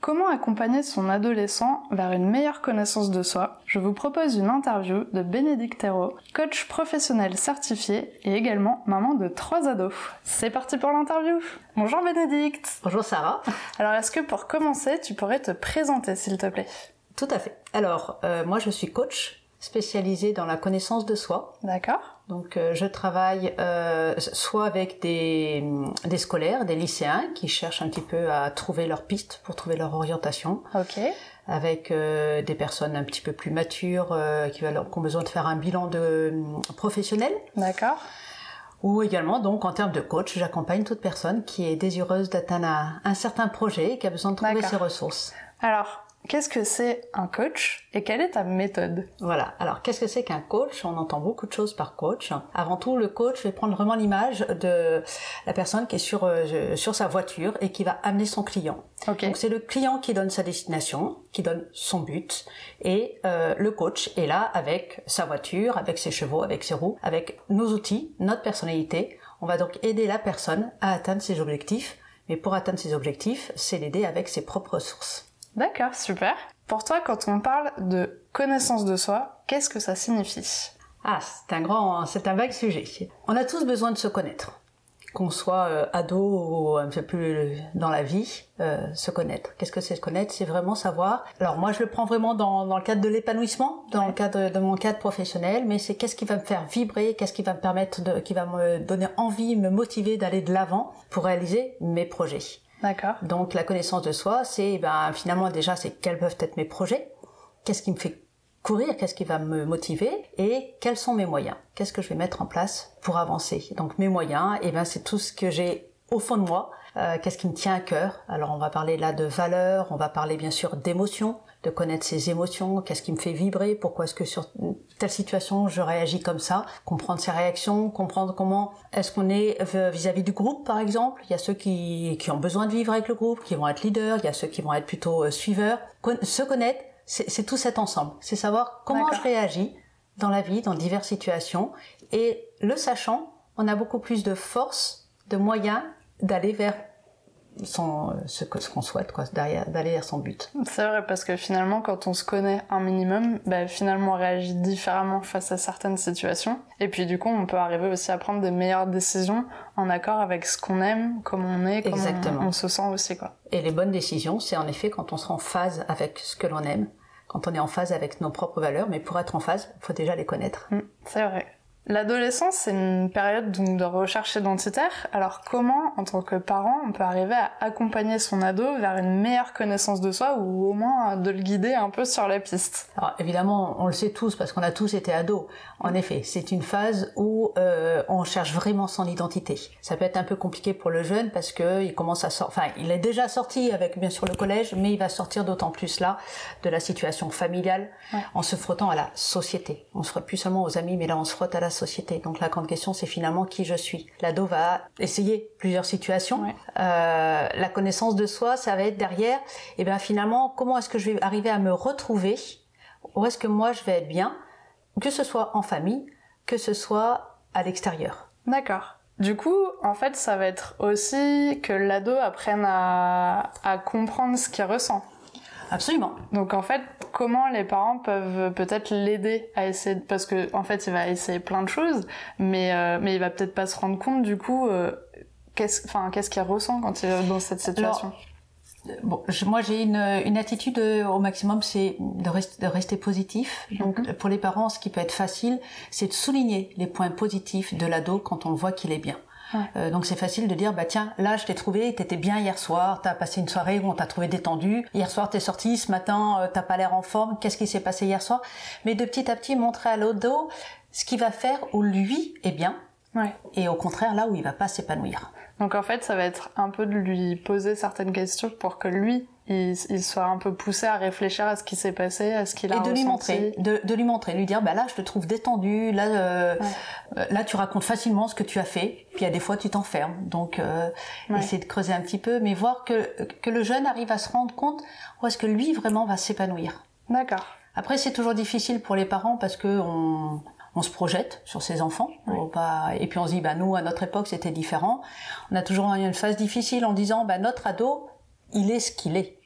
Comment accompagner son adolescent vers une meilleure connaissance de soi? Je vous propose une interview de Bénédicte Thérault, coach professionnel certifié et également maman de trois ados. C'est parti pour l'interview! Bonjour Bénédicte! Bonjour Sarah. Alors est-ce que pour commencer, tu pourrais te présenter s'il te plaît? Tout à fait. Alors, euh, moi je suis coach spécialisée dans la connaissance de soi. D'accord Donc euh, je travaille euh, soit avec des, des scolaires, des lycéens qui cherchent un petit peu à trouver leur piste pour trouver leur orientation, Ok. avec euh, des personnes un petit peu plus matures euh, qui, qui ont besoin de faire un bilan de euh, professionnel, D'accord. ou également donc en termes de coach, j'accompagne toute personne qui est désireuse d'atteindre un, un certain projet et qui a besoin de trouver ses ressources. Alors, qu'est-ce que c'est un coach et quelle est ta méthode? Voilà. Alors, qu'est-ce que c'est qu'un coach? On entend beaucoup de choses par coach. Avant tout, le coach va prendre vraiment l'image de la personne qui est sur euh, sur sa voiture et qui va amener son client. Ok. Donc, c'est le client qui donne sa destination, qui donne son but, et euh, le coach est là avec sa voiture, avec ses chevaux, avec ses roues, avec nos outils, notre personnalité. On va donc aider la personne à atteindre ses objectifs. Mais pour atteindre ses objectifs, c'est l'aider avec ses propres ressources. D'accord, super. Pour toi, quand on parle de connaissance de soi, qu'est-ce que ça signifie? Ah, c'est un grand, c'est un vague sujet. On a tous besoin de se connaître. Qu'on soit euh, ado ou un peu plus dans la vie, euh, se connaître. Qu'est-ce que c'est se connaître? C'est vraiment savoir. Alors moi, je le prends vraiment dans, dans le cadre de l'épanouissement, dans le cadre de mon cadre professionnel, mais c'est qu'est-ce qui va me faire vibrer, qu'est-ce qui va me permettre de, qui va me donner envie, me motiver d'aller de l'avant pour réaliser mes projets. D'accord. Donc la connaissance de soi, c'est ben finalement déjà c'est quels peuvent être mes projets, qu'est-ce qui me fait courir, qu'est-ce qui va me motiver et quels sont mes moyens, qu'est-ce que je vais mettre en place pour avancer. Donc mes moyens, et ben c'est tout ce que j'ai au fond de moi, euh, qu'est-ce qui me tient à cœur. Alors on va parler là de valeurs, on va parler bien sûr d'émotions, de connaître ses émotions, qu'est-ce qui me fait vibrer, pourquoi est-ce que sur telle situation je réagis comme ça, comprendre ses réactions, comprendre comment est-ce qu'on est euh, vis-à-vis du groupe par exemple. Il y a ceux qui, qui ont besoin de vivre avec le groupe, qui vont être leaders, il y a ceux qui vont être plutôt euh, suiveurs. Con- se connaître, c'est tout cet ensemble. C'est savoir comment je réagis dans la vie, dans diverses situations. Et le sachant, on a beaucoup plus de force, de moyens d'aller vers son, euh, ce qu'on souhaite, quoi, derrière- d'aller vers son but. C'est vrai parce que finalement, quand on se connaît un minimum, bah, finalement on réagit différemment face à certaines situations. Et puis du coup, on peut arriver aussi à prendre des meilleures décisions en accord avec ce qu'on aime, comment on est, comment on, on se sent aussi quoi. Et les bonnes décisions, c'est en effet quand on sera en phase avec ce que l'on aime, quand on est en phase avec nos propres valeurs, mais pour être en phase, il faut déjà les connaître. Mm, c'est vrai. L'adolescence, c'est une période donc, de recherche identitaire. Alors comment, en tant que parent, on peut arriver à accompagner son ado vers une meilleure connaissance de soi ou au moins de le guider un peu sur la piste? Alors évidemment, on le sait tous parce qu'on a tous été ados. En effet, c'est une phase où euh, on cherche vraiment son identité. Ça peut être un peu compliqué pour le jeune parce que il commence à sortir. Enfin, il est déjà sorti avec bien sûr le collège, mais il va sortir d'autant plus là de la situation familiale Ouais. en se frottant à la société. On se frotte plus seulement aux amis, mais là on se frotte à la société. Donc la grande question, c'est finalement qui je suis. L'ado va essayer plusieurs situations. Ouais. Euh, la connaissance de soi, ça va être derrière. Et bien finalement, comment est-ce que je vais arriver à me retrouver? Où est-ce que moi je vais être bien? Que ce soit en famille, que ce soit à l'extérieur. D'accord. Du coup, en fait, ça va être aussi que l'ado apprenne à, à comprendre ce qu'il ressent. Absolument. Donc en fait, comment les parents peuvent peut-être l'aider à essayer de- parce que en fait, il va essayer plein de choses, mais euh, mais il va peut-être pas se rendre compte du coup euh, qu'est-ce enfin qu'est-ce qu'il ressent quand il est dans cette situation? Bon, je- moi j'ai une, une attitude euh, au maximum, c'est de, rest- de rester positif. Donc Mhm. pour les parents, ce qui peut être facile, c'est de souligner les points positifs de l'ado quand on voit qu'il est bien. Ouais. Euh, donc c'est facile de dire bah tiens là je t'ai trouvé t'étais bien hier soir t'as passé une soirée où on t'a trouvé détendu hier soir t'es sorti ce matin euh, t'as pas l'air en forme qu'est-ce qui s'est passé hier soir? Mais de petit à petit montrer à l'ado ce qui va faire où lui est bien Ouais. et au contraire là où il va pas s'épanouir Donc en fait, ça va être un peu de lui poser certaines questions pour que lui, il, soit un peu poussé à réfléchir à ce qui s'est passé, à ce qu'il a et de lui montrer, de, lui montrer, lui dire bah là je te trouve détendu, là euh, euh, là tu racontes facilement ce que tu as fait, puis il y a des fois tu t'enfermes, donc euh, essayer de creuser un petit peu, mais voir que que le jeune arrive à se rendre compte où est-ce que lui vraiment va s'épanouir. D'accord. Après c'est toujours difficile pour les parents parce que on on se projette sur ses enfants. Et puis on se dit, bah, nous, à notre époque, c'était différent. On a toujours une phase difficile en disant, bah, notre ado, il est ce qu'il est.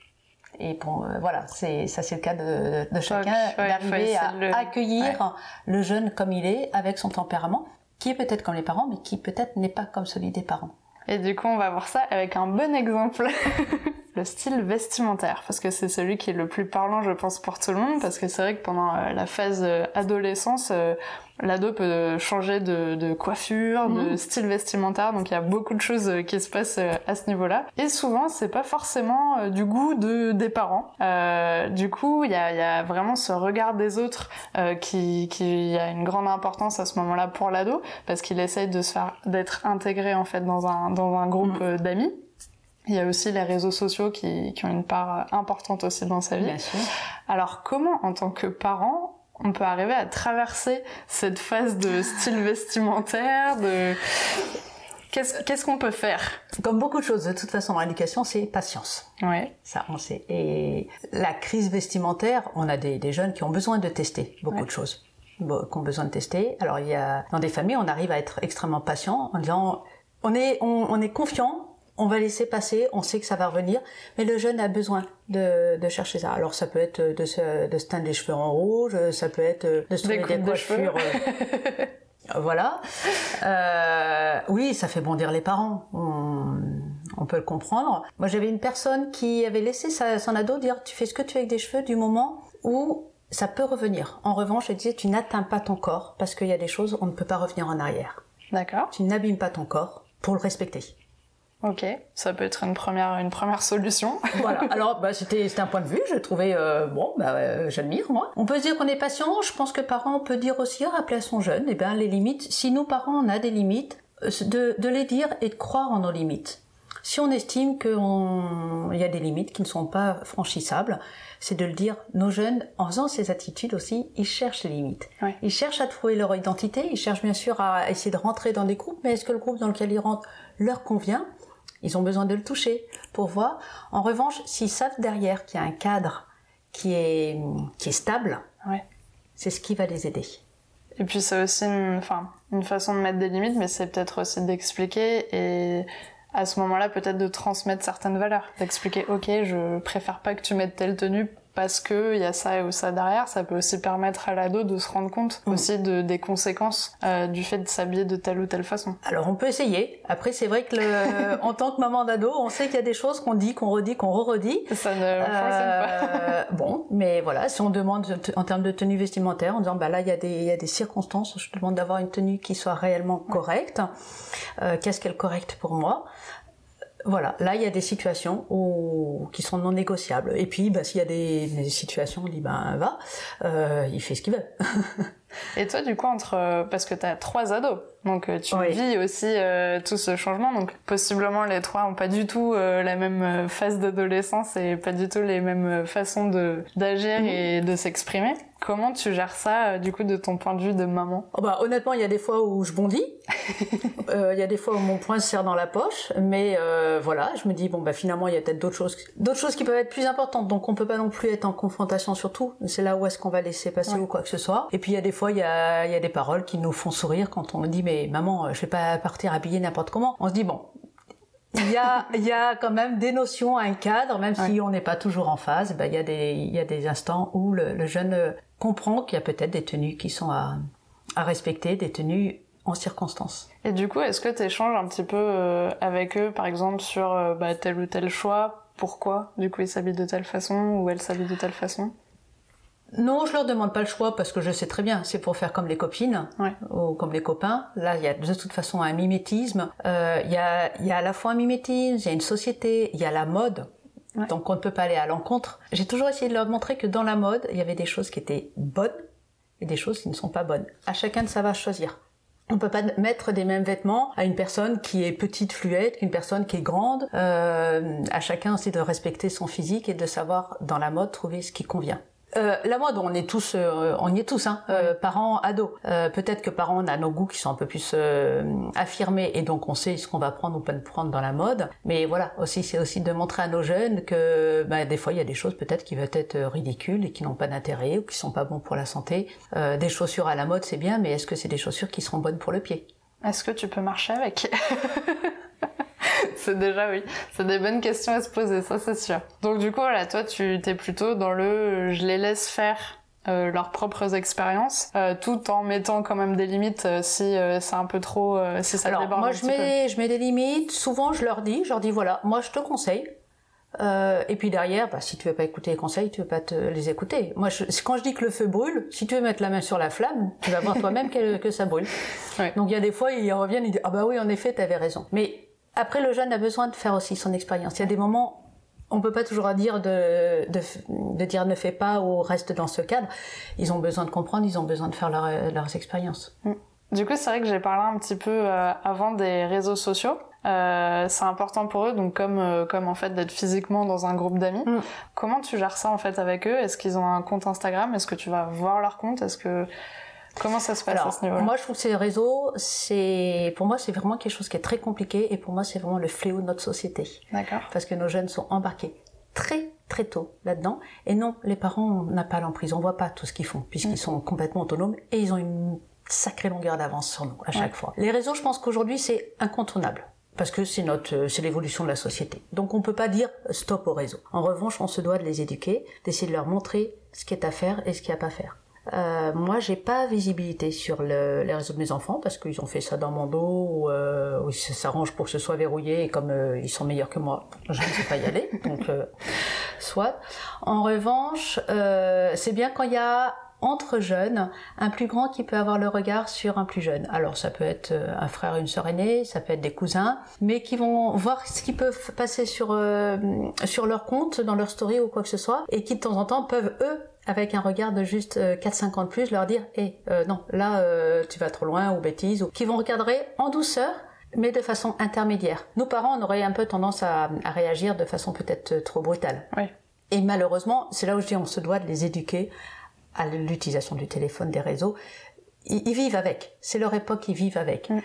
Et bon, euh, voilà, c'est ça, c'est le cas de, de chacun d'arriver à accueillir le jeune comme il est, avec son tempérament, qui est peut-être comme les parents, mais qui peut-être n'est pas comme celui des parents. Et du coup, on va voir ça avec un bon exemple. le style vestimentaire, parce que c'est celui qui est le plus parlant, je pense, pour tout le monde, parce que c'est vrai que pendant euh, la phase euh, adolescence, euh, l'ado peut changer de, coiffure, de mhm. style vestimentaire, donc il y a beaucoup de choses qui se passent à ce niveau-là. Et souvent, c'est pas forcément du goût de, des parents. du coup, il y a, vraiment ce regard des autres qui, qui a une grande importance à ce moment-là pour l'ado, parce qu'il essaye de se faire, d'être intégré en fait dans un, dans un groupe mhm. d'amis. Il y a aussi les réseaux sociaux qui, qui ont une part importante aussi dans sa vie. Bien sûr. Alors comment, en tant que parent, on peut arriver à traverser cette phase de style vestimentaire, de Qu'est-ce qu'on peut faire? Comme beaucoup de choses, de toute façon, l'éducation, c'est patience. Ouais. Ça, on sait. Et la crise vestimentaire, on a des, des jeunes qui ont besoin de tester beaucoup de choses, qui ont besoin de tester. Alors, il y a dans des familles, on arrive à être extrêmement patient en disant, on est, on, on est confiant on va laisser passer, on sait que ça va revenir, mais le jeune a besoin de, chercher ça. Alors ça peut être de se, de se teindre les cheveux en rouge, ça peut être de se trouver des, coiffures. Euh, voilà. Euh, oui, ça fait bondir les parents. On, peut le comprendre. Moi, j'avais une personne qui avait laissé sa, son ado dire tu fais ce que tu veux avec des cheveux du moment où ça peut revenir. En revanche, elle disait tu n'atteins pas ton corps parce qu'il y a des choses on ne peut pas revenir en arrière. D'accord. Tu n'abîmes pas ton corps pour le respecter. Ok, ça peut être une première une première solution. voilà. Alors bah, c'était c'était un point de vue, je trouvais euh, bon bah euh, j'admire moi. On peut se dire qu'on est patient. Je pense que parents on peut dire aussi rappeler à son jeune eh ben les limites. Si nous parents on a des limites, euh, de de les dire et de croire en nos limites. Si on estime qu'il y a des limites qui ne sont pas franchissables, c'est de le dire. Nos jeunes, en faisant ces attitudes aussi, ils cherchent les limites. Ils cherchent à trouver leur identité, ils cherchent bien sûr à essayer de rentrer dans des groupes, mais est-ce que le groupe dans lequel ils rentrent leur convient? Ils ont besoin de le toucher pour voir. En revanche, s'ils savent derrière qu'il y a un cadre qui est, qui est stable, ouais. c'est ce qui va les aider. Et puis c'est aussi une, enfin, une façon de mettre des limites, mais c'est peut-être aussi d'expliquer et à ce moment-là peut-être de transmettre certaines valeurs, d'expliquer ok je préfère pas que tu mettes telle tenue parce que il y a ça ou ça derrière, ça peut aussi permettre à l'ado de se rendre compte mm. aussi de, des conséquences euh, du fait de s'habiller de telle ou telle façon. Alors on peut essayer. Après c'est vrai que le, en tant que maman d'ado, on sait qu'il y a des choses qu'on dit, qu'on redit, qu'on re-redit. Ça ne euh, pas. bon, mais voilà, si on demande en termes de tenue vestimentaire, en disant bah là il y a des il y a des circonstances, je demande d'avoir une tenue qui soit réellement correcte. Euh, Qu'est-ce qu'elle correcte pour moi? Voilà, là il y a des situations où, qui sont non négociables. Et puis, bah, s'il y a des, des, situations, on dit ben va, euh, il fait ce qu'il veut. Et toi, du coup, entre parce que tu as trois ados, donc euh, tu vis aussi euh, tout ce changement. Donc possiblement les trois ont pas du tout euh, la même phase d'adolescence et pas du tout les mêmes façons de d'agir mhm. et de s'exprimer. Comment tu gères ça, du coup, de ton point de vue de maman? Oh bah, Honnêtement, il y a des fois où je bondis. Il y a des fois où mon poing se serre dans la poche. Mais voilà, je me dis, bon, bah finalement, il y a peut-être d'autres choses, d'autres choses qui peuvent être plus importantes. Donc, on peut pas non plus être en confrontation sur tout. C'est là où est-ce qu'on va laisser passer ou quoi que ce soit. Et puis, il y a des fois, il y a, y a des paroles qui nous font sourire quand on dit, mais maman, euh, je vais pas partir habillée n'importe comment. On se dit bon, il y a, il y a quand même des notions, un cadre, même si on n'est pas toujours en phase. Ben, il y a des, il y a des instants où le, jeune euh, comprend qu'il y a peut-être des tenues qui sont à, à respecter, des tenues en circonstance. Et du coup, est-ce que tu échanges un petit peu euh, avec eux, par exemple, sur bah, tel ou tel choix? Pourquoi, du coup, ils s'habillent de telle façon ou elle s'habille de telle façon? Non, je leur demande pas le choix parce que je sais très bien, c'est pour faire comme les copines ou comme les copains. Là, il y a de toute façon un mimétisme. Euh, il y, a, y a à la fois un mimétisme, il y a une société, il y a la mode. Donc on ne peut pas aller à l'encontre. J'ai toujours essayé de leur montrer que dans la mode, il y avait des choses qui étaient bonnes et des choses qui ne sont pas bonnes. À chacun de va choisir. On peut pas mettre des mêmes vêtements à une personne qui est petite fluette qu'une personne qui est grande. Euh, à chacun aussi de respecter son physique et de savoir dans la mode trouver ce qui convient. Euh, la mode, on est tous, euh, on y est tous, hein, euh, parents, ados. Euh, peut-être que parents, on a nos goûts qui sont un peu plus affirmés et donc on sait ce qu'on va prendre ou pas prendre dans la mode. Mais voilà, aussi c'est aussi de montrer à nos jeunes que bah, des fois il y a des choses peut-être qui vont être ridicules et qui n'ont pas d'intérêt ou qui sont pas bons pour la santé. des chaussures à la mode, c'est bien, mais est-ce que c'est des chaussures qui seront bonnes pour le pied? Est-ce que tu peux marcher avec? c'est déjà oui. C'est des bonnes questions à se poser, ça c'est sûr. Donc du coup, voilà, toi tu t'es plutôt dans le je les laisse faire euh, leurs propres expériences, euh, tout en mettant quand même des limites euh, si c'est un peu trop, si ça Alors, moi je mets, je mets des limites. Souvent je leur dis, je leur dis voilà, moi je te conseille. et puis derrière, bah, si tu veux pas écouter les conseils, tu veux pas te les écouter. Moi, je, quand je dis que le feu brûle, si tu veux mettre la main sur la flamme, tu vas voir toi-même que, que, ça brûle. Donc il y a des fois, ils reviennent, ils disent ah bah oui, en effet, tu avais raison. Mais après, le jeune a besoin de faire aussi son expérience. Il y a des moments, on peut pas toujours dire de, de, de, dire ne fais pas ou reste dans ce cadre. Ils ont besoin de comprendre, ils ont besoin de faire leurs expériences. Mm. Du coup, c'est vrai que j'ai parlé un petit peu euh, avant des réseaux sociaux. Euh, c'est important pour eux, donc comme euh, comme en fait d'être physiquement dans un groupe d'amis. Mm. Comment tu gères ça en fait avec eux? Est-ce qu'ils ont un compte Instagram? Est-ce que tu vas voir leur compte? Est-ce que Comment ça se passe à ce niveau-là? Moi, je trouve que ces réseaux, c'est pour moi, c'est vraiment quelque chose qui est très compliqué et pour moi, c'est vraiment le fléau de notre société. D'accord. Parce que nos jeunes sont embarqués très très tôt là-dedans. Et non, les parents n'ont pas l'emprise, on voit pas tout ce qu'ils font puisqu'ils mm. sont complètement autonomes et ils ont une sacrée longueur d'avance sur nous à chaque fois. Les réseaux, je pense qu'aujourd'hui, c'est incontournable parce que c'est notre, c'est l'évolution de la société. Donc on peut pas dire stop au réseau. En revanche, on se doit de les éduquer, d'essayer de leur montrer ce qui est à faire et ce qui est à pas faire. Euh, moi, j'ai pas visibilité sur le, les réseaux de mes enfants parce qu'ils ont fait ça dans mon dos ou, euh, ils s'arrangent pour que ce soit verrouillé et comme euh, ils sont meilleurs que moi, je ne sais pas y aller. Donc, euh, soit. En revanche, euh, c'est bien quand il y a entre jeunes, un plus grand qui peut avoir le regard sur un plus jeune. Alors ça peut être un frère une sœur aînée, ça peut être des cousins, mais qui vont voir ce qu'ils peuvent passer sur sur leur compte, dans leur story ou quoi que ce soit, et qui de temps en temps peuvent eux avec un regard de juste 4-5 euh, ans de plus, leur dire Eh, non, là euh, tu vas trop loin ou bêtise, ou qui vont regarder en douceur, mais de façon intermédiaire. Nous parents, on aurait un peu tendance à, réagir de façon peut-être trop brutale. Oui. Et malheureusement, c'est là où je dis on se doit de les éduquer à l'utilisation du téléphone, des réseaux. Ils, vivent avec. C'est leur époque, ils vivent avec. Mm.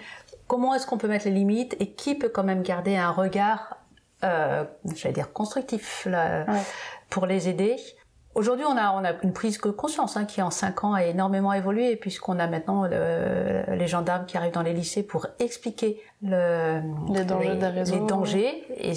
Comment est-ce qu'on peut mettre les limites et qui peut quand même garder un regard, euh, j'allais dire constructif, là, pour les aider? Aujourd'hui, on a, on a une prise de conscience hein, qui en cinq ans a énormément évolué puisqu'on a maintenant les gendarmes qui arrivent dans les lycées pour expliquer le, les dangers des réseaux. Les dangers et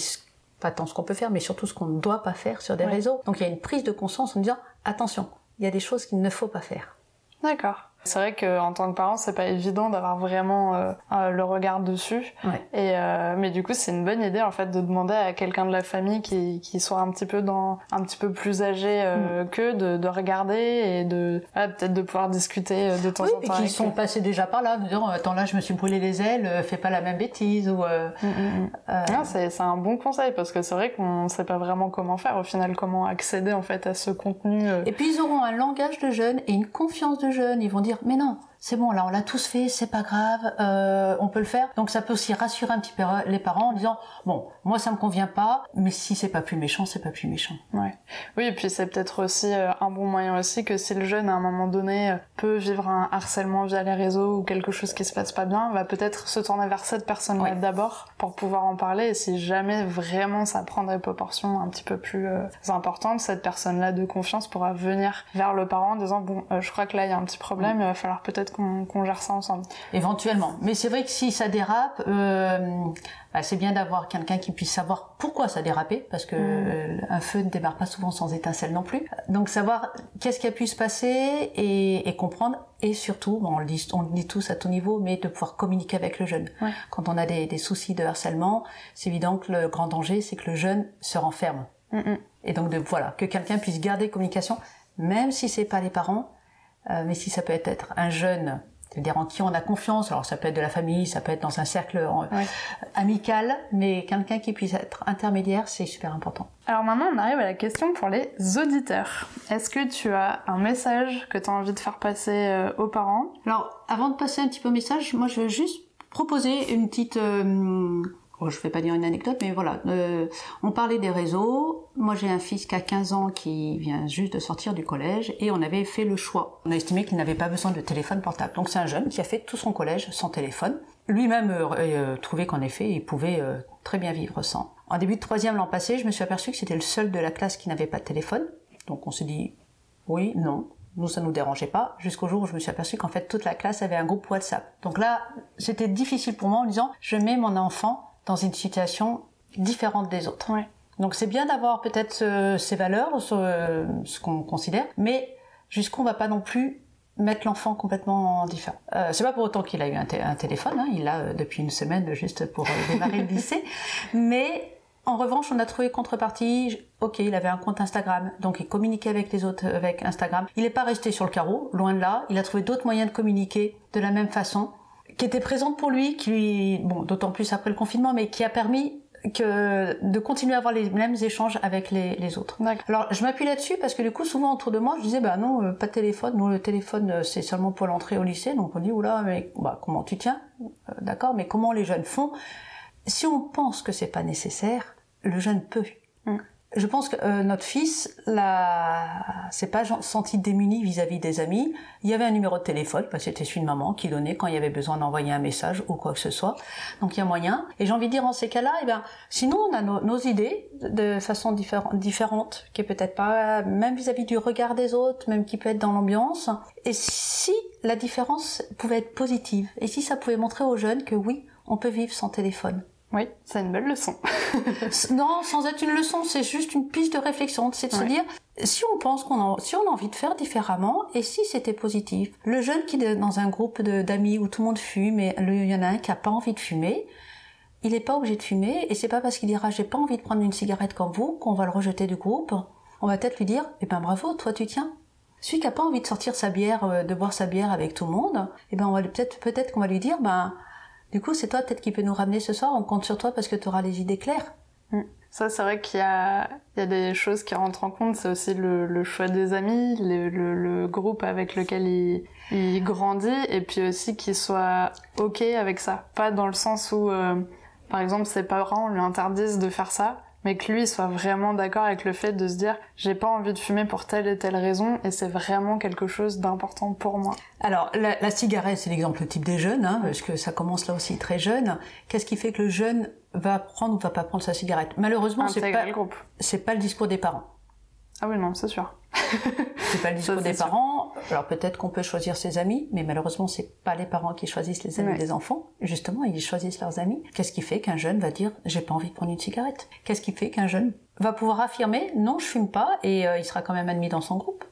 pas tant ce qu'on peut faire, mais surtout ce qu'on ne doit pas faire sur des réseaux. Donc il y a une prise de conscience en disant attention, il y a des choses qu'il ne faut pas faire. D'accord. C'est vrai qu'en tant que parent, c'est pas évident d'avoir vraiment euh, euh, le regard dessus. Et euh, mais du coup, c'est une bonne idée en fait de demander à quelqu'un de la famille qui, qui soit un petit peu dans un petit peu plus âgé euh, mm. que de, de, regarder et de peut-être de pouvoir discuter de temps en temps. Et qui sont passés déjà par là, de dire attends là, je me suis brûlé les ailes, fais pas la même bêtise ou. Mm, mm, c'est c'est un bon conseil parce que c'est vrai qu'on sait pas vraiment comment faire au final, comment accéder en fait à ce contenu. Et puis ils auront un langage de jeunes et une confiance de jeunes. Ils vont dire mais non, c'est bon, là on l'a tous fait, c'est pas grave, euh, on peut le faire. Donc ça peut aussi rassurer un petit peu les parents en disant bon, moi ça me convient pas, mais si c'est pas plus méchant, c'est pas plus méchant. Ouais. Oui, et puis c'est peut-être aussi euh, un bon moyen aussi que si le jeune à un moment donné euh, peut vivre un harcèlement via les réseaux ou quelque chose qui se passe pas bien, va peut-être se tourner vers cette personne-là d'abord pour pouvoir en parler. Et si jamais vraiment ça prend des proportions un petit peu plus importantes, cette personne-là de confiance pourra venir vers le parent en disant bon, je crois que là il y a un petit problème, il va falloir peut-être qu'on gère ça ensemble. Éventuellement. Mais c'est vrai que si ça dérape, euh, bah, c'est bien d'avoir quelqu'un qui puisse savoir pourquoi ça a dérapé, parce que mm. un feu ne démarre pas souvent sans étincelle non plus. Donc savoir qu'est-ce qui a pu se passer et, comprendre, et surtout, bon, on le dit, on le dit tous à tout niveau, mais de pouvoir communiquer avec le jeune. Quand on a des, soucis de harcèlement, c'est évident que le grand danger, c'est que le jeune se renferme. Et donc de voilà, que quelqu'un puisse garder communication, même si c'est pas les parents, mais si ça peut être un jeune c'est-à-dire en qui on a confiance. Alors ça peut être de la famille, ça peut être dans un cercle euh, amical, mais quelqu'un qui puisse être intermédiaire, c'est super important. Alors maintenant, on arrive à la question pour les auditeurs. Est-ce que tu as un message que tu as envie de faire passer euh, aux parents? Alors, avant de passer un petit peu au message, moi je veux juste proposer une petite... Euh, je ne vais pas dire une anecdote, mais voilà. Euh, on parlait des réseaux. Moi, j'ai un fils qui a 15 ans qui vient juste de sortir du collège et on avait fait le choix. On a estimé qu'il n'avait pas besoin de téléphone portable. Donc, c'est un jeune qui a fait tout son collège sans téléphone. Lui-même euh, euh trouvait qu'en effet, il pouvait euh, très bien vivre sans. En début de troisième l'an passé, je me suis aperçu que c'était le seul de la classe qui n'avait pas de téléphone. Donc, on s'est dit oui, non, nous, ça nous dérangeait pas, jusqu'au jour où je me suis aperçu qu'en fait, toute la classe avait un groupe WhatsApp. Donc là, c'était difficile pour moi en disant, je mets mon enfant dans une situation différente des autres. Donc c'est bien d'avoir peut-être ces valeurs, ce, ce qu'on considère, mais jusqu'où on va pas non plus mettre l'enfant complètement différent. Euh, c'est pas pour autant qu'il a eu un, téléphone, hein, il l'a euh, depuis une semaine juste pour euh, démarrer le lycée, mais en revanche, on a trouvé contrepartie. Ok, il avait un compte Instagram, donc il communiquait avec les autres avec Instagram. Il n'est pas resté sur le carreau, loin de là. Il a trouvé d'autres moyens de communiquer de la même façon qui était présente pour lui, qui lui, bon, d'autant plus après le confinement, mais qui a permis que de continuer à avoir les mêmes échanges avec les, les autres. Alors je m'appuie là-dessus parce que du coup souvent autour de moi je disais bah non euh, pas de téléphone, nous le téléphone euh, c'est seulement pour l'entrée au lycée. Donc on dit oula mais bah comment tu tiens? Euh, d'accord mais comment les jeunes font? Si on pense que c'est pas nécessaire le jeune peut. Mm je pense que euh, notre fils là s'est pas senti démuni vis-à-vis des amis. Il y avait un numéro de téléphone, parce que c'était celui de maman qui donnait quand il y avait besoin d'envoyer un message ou quoi que ce soit. Donc il y a moyen. Et j'ai envie de dire en ces cas-là, eh ben, sinon on a nos idées de façon différente, différente qui est peut-être pas même vis-à-vis du regard des autres, même qui peut être dans l'ambiance. Et si la différence pouvait être positive, et si ça pouvait montrer aux jeunes que oui, on peut vivre sans téléphone. Oui, c'est une belle leçon. non, sans être une leçon, c'est juste une piste de réflexion. C'est de se dire, si on pense qu'on a, si on a envie de faire différemment, et si c'était positif? Le jeune qui est dans un groupe d'amis où tout le monde fume, et il y en a un qui a pas envie de fumer, il n'est pas obligé de fumer, et c'est pas parce qu'il dira j'ai pas envie de prendre une cigarette comme vous qu'on va le rejeter du groupe. On va peut-être lui dire, eh ben bravo, toi tu tiens. Celui qui a pas envie de sortir sa bière, euh, de boire sa bière avec tout le monde, eh ben on va peut-être peut-être qu'on va lui dire, ben du coup, c'est toi peut-être qui peut nous ramener ce soir. On compte sur toi parce que tu auras les idées claires. Mm. Ça, c'est vrai qu'il y y a des choses qui rentrent en compte. C'est aussi le, le, choix des amis, le, le, le, groupe avec lequel il, il grandit, et puis aussi qu'il soit ok avec ça. Pas dans le sens où, euh, par exemple, ses parents lui interdisent de faire ça, mais que lui soit vraiment d'accord avec le fait de se dire j'ai pas envie de fumer pour telle et telle raison et c'est vraiment quelque chose d'important pour moi. Alors la, la cigarette c'est l'exemple type des jeunes hein, parce que ça commence là aussi très jeune. Qu'est-ce qui fait que le jeune va prendre ou va pas prendre sa cigarette? Malheureusement c'est pas c'est pas le discours des parents. Ah oui non c'est sûr. c'est pas le discours des parents. Alors peut-être qu'on peut choisir ses amis, mais malheureusement c'est pas les parents qui choisissent les amis des enfants. Justement, ils choisissent leurs amis. Qu'est-ce qui fait qu'un jeune va dire j'ai pas envie de prendre une cigarette Qu'est-ce qui fait qu'un jeune va pouvoir affirmer non je fume pas et euh, il sera quand même admis dans son groupe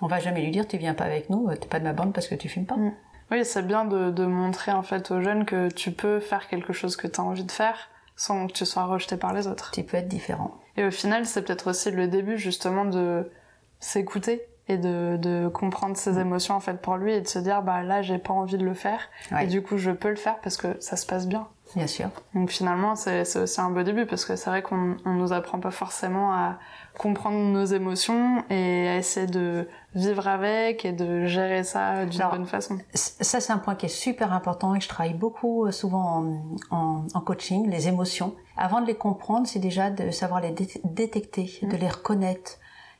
On va jamais lui dire tu viens pas avec nous, t'es pas de ma bande parce que tu fumes pas. Mm. Oui, c'est bien de, de, montrer en fait aux jeunes que tu peux faire quelque chose que tu as envie de faire sans que tu sois rejeté par les autres. Tu peux être différent. Et au final, c'est peut-être aussi le début justement de s'écouter et de, de, comprendre ses mm. émotions en fait pour lui et de se dire bah là j'ai pas envie de le faire et du coup je peux le faire parce que ça se passe bien. Bien sûr. Donc finalement c'est aussi un beau début parce que c'est vrai qu'on on nous apprend pas forcément à comprendre nos émotions et à essayer de vivre avec et de gérer ça d'une bonne façon. Ça c'est un point qui est super important et je travaille beaucoup euh, souvent en, en, en coaching, les émotions. Avant de les comprendre c'est déjà de savoir les détecter, de mm. les reconnaître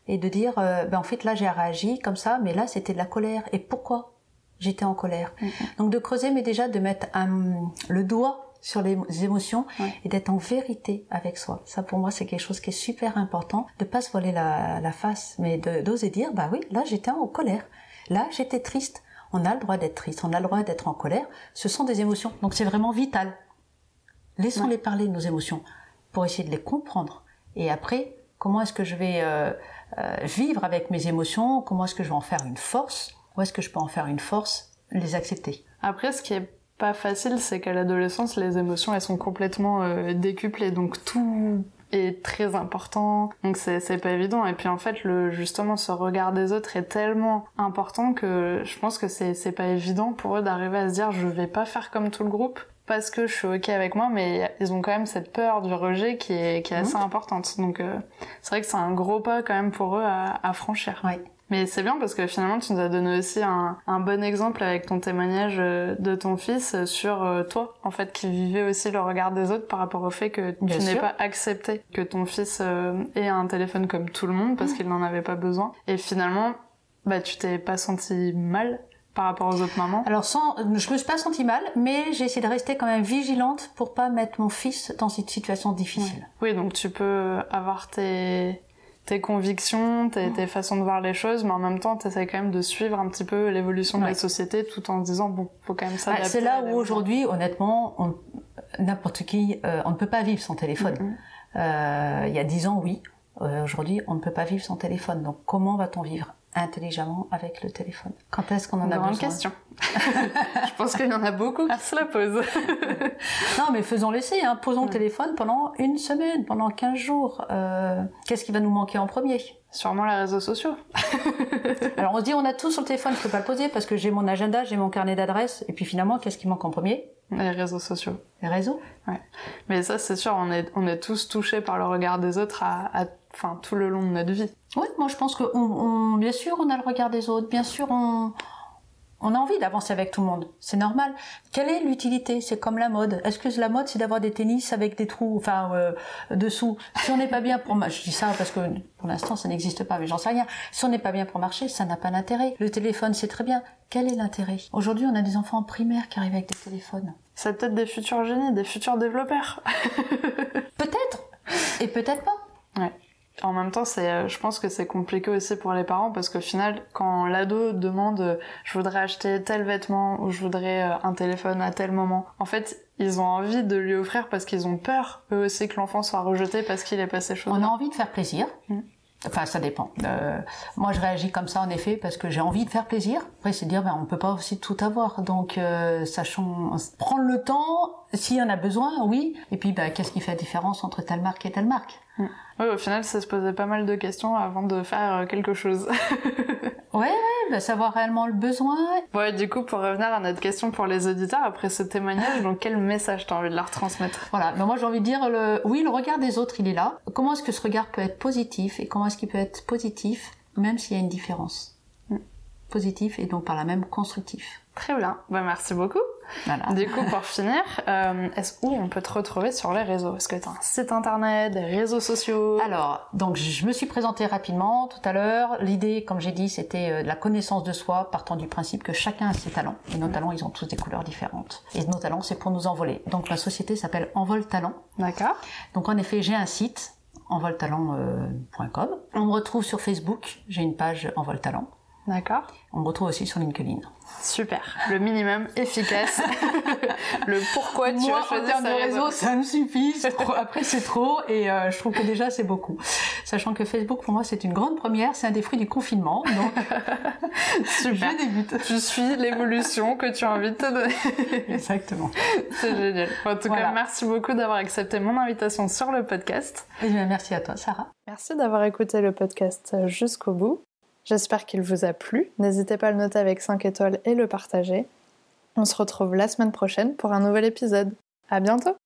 et de dire euh, ben en fait là j'ai réagi comme ça mais là c'était de la colère. Et pourquoi j'étais en colère donc de creuser mais déjà de mettre un, le doigt sur les émotions et d'être en vérité avec soi. Ça pour moi c'est quelque chose qui est super important de pas se voiler la, la face mais d'oser dire bah oui là j'étais en colère. Là j'étais triste. On a le droit d'être triste. On a le droit d'être en colère. Ce sont des émotions. Donc c'est vraiment vital. Laissons les parler nos émotions pour essayer de les comprendre. Et après comment est-ce que je vais euh, euh, vivre avec mes émotions, comment est-ce que je vais en faire une force, ou est-ce que je peux en faire une force, les accepter. Après, ce qui est pas facile, c'est qu'à l'adolescence, les émotions, elles sont complètement euh, décuplées, donc tout est très important, donc c'est pas évident. Et puis en fait, le justement ce regard des autres est tellement important que je pense que c'est pas évident pour eux d'arriver à se dire je vais pas faire comme tout le groupe parce que je suis ok avec moi, mais ils ont quand même cette peur du rejet qui est, qui est assez mhm. importante. Donc euh, c'est vrai que c'est un gros pas quand même pour eux à, à franchir. Ouais. Mais c'est bien parce que finalement tu nous as donné aussi un, un bon exemple avec ton témoignage euh, de ton fils sur euh, toi, en fait, qui vivait aussi le regard des autres par rapport au fait que tu n'es pas accepté que ton fils ait un téléphone comme tout le monde parce mhm. qu'il n'en avait pas besoin. Et finalement, bah tu t'es pas senti mal par rapport aux autres mamans Alors sans, je me suis pas sentie mal, mais j'ai essayé de rester quand même vigilante pour pas mettre mon fils dans cette situation difficile. Oui, donc tu peux avoir tes tes convictions, tes, tes, façons de voir les choses, mais en même temps, tu essaies quand même de suivre un petit peu l'évolution de la société tout en disant, bon, faut quand même ça. c'est là où aujourd'hui, honnêtement, n'importe qui, euh, on ne peut pas vivre sans téléphone. Euh, il y a dix ans, oui. Euh, aujourd'hui, on ne peut pas vivre sans téléphone. Donc, comment va-t-on vivre? Intelligemment avec le téléphone Quand est-ce qu'on en a besoin question. je pense qu'il y en a beaucoup qui se la posent. non, mais faisons l'essai. Hein. Posons le téléphone pendant une semaine, pendant 15 jours. Euh, Qu'est-ce qui va nous manquer en premier? Sûrement les réseaux sociaux. Alors on se dit on a tout sur le téléphone, je peux pas le poser parce que j'ai mon agenda, j'ai mon carnet d'adresses. Et puis finalement, qu'est-ce qui manque en premier? Les réseaux sociaux. Les réseaux? Ouais. Mais ça, c'est sûr, on est, on est tous touchés par le regard des autres à, à enfin tout le long de notre vie. Oui, moi je pense que on, bien sûr on a le regard des autres, bien sûr on, on a envie d'avancer avec tout le monde, c'est normal. Quelle est l'utilité? C'est comme la mode. Est-ce que la mode c'est d'avoir des tennis avec des trous, enfin euh, dessous? Si on n'est pas bien pour marcher, je dis ça parce que pour l'instant ça n'existe pas, mais j'en sais rien. Si on n'est pas bien pour marcher, ça n'a pas d'intérêt. Le téléphone c'est très bien. Quel est l'intérêt? Aujourd'hui on a des enfants en primaire qui arrivent avec des téléphones. C'est peut-être des futurs génies, des futurs développeurs. peut-être et peut-être pas. Ouais. En même temps, c'est, je pense que c'est compliqué aussi pour les parents parce qu'au final, quand l'ado demande je voudrais acheter tel vêtement ou je voudrais euh, un téléphone à tel moment, en fait, ils ont envie de lui offrir parce qu'ils ont peur eux aussi que l'enfant soit rejeté parce qu'il ait pas ces choses. On a envie de faire plaisir. Mm. Enfin, ça dépend. Euh, moi, je réagis comme ça en effet parce que j'ai envie de faire plaisir. Après, c'est dire, ben, on peut pas aussi tout avoir. Donc, euh, sachons prendre le temps. S'il y en a besoin, oui. Et puis, ben, qu'est-ce qui fait la différence entre telle marque et telle marque? Mm. Oui, au final, ça se posait pas mal de questions avant de faire euh, quelque chose. ouais, ouais, bah, savoir réellement le besoin. Ouais, du coup, pour revenir à notre question pour les auditeurs, après ce témoignage, donc quel message t'as envie de leur transmettre? Voilà, mais moi j'ai envie de dire, le... oui, le regard des autres, il est là. Comment est-ce que ce regard peut être positif et comment est-ce qu'il peut être positif même s'il y a une différence? Mm. Positif et donc par la même constructif. Très bien, bah, merci beaucoup. Du coup, pour finir, euh, est-ce où on peut te retrouver sur les réseaux? Est-ce que tu as un site internet, des réseaux sociaux? Alors, donc je me suis présentée rapidement tout à l'heure. L'idée, comme j'ai dit, c'était euh, la connaissance de soi, partant du principe que chacun a ses talents. Et nos talents, ils ont tous des couleurs différentes. Et nos talents, c'est pour nous envoler. Donc la société s'appelle Envol Talent. D'accord. Donc en effet, j'ai un site envoltalent.com. On me retrouve sur Facebook, j'ai une page Envol Talent. D'accord. On me retrouve aussi sur LinkedIn. Super. Le minimum efficace. le pourquoi tu as choisi en termes de réseau, ça me suffit. Après, c'est trop et euh, je trouve que déjà c'est beaucoup. Sachant que Facebook pour moi c'est une grande première, c'est un des fruits du confinement. Donc Super. je débute. Tu suis l'évolution que tu as envie de te donner. Exactement. c'est génial. En tout cas, merci beaucoup d'avoir accepté mon invitation sur le podcast. Et bien, merci à toi, Sarah. Merci d'avoir écouté le podcast jusqu'au bout. J'espère qu'il vous a plu. N'hésitez pas à le noter avec 5 étoiles et le partager. On se retrouve la semaine prochaine pour un nouvel épisode. À bientôt!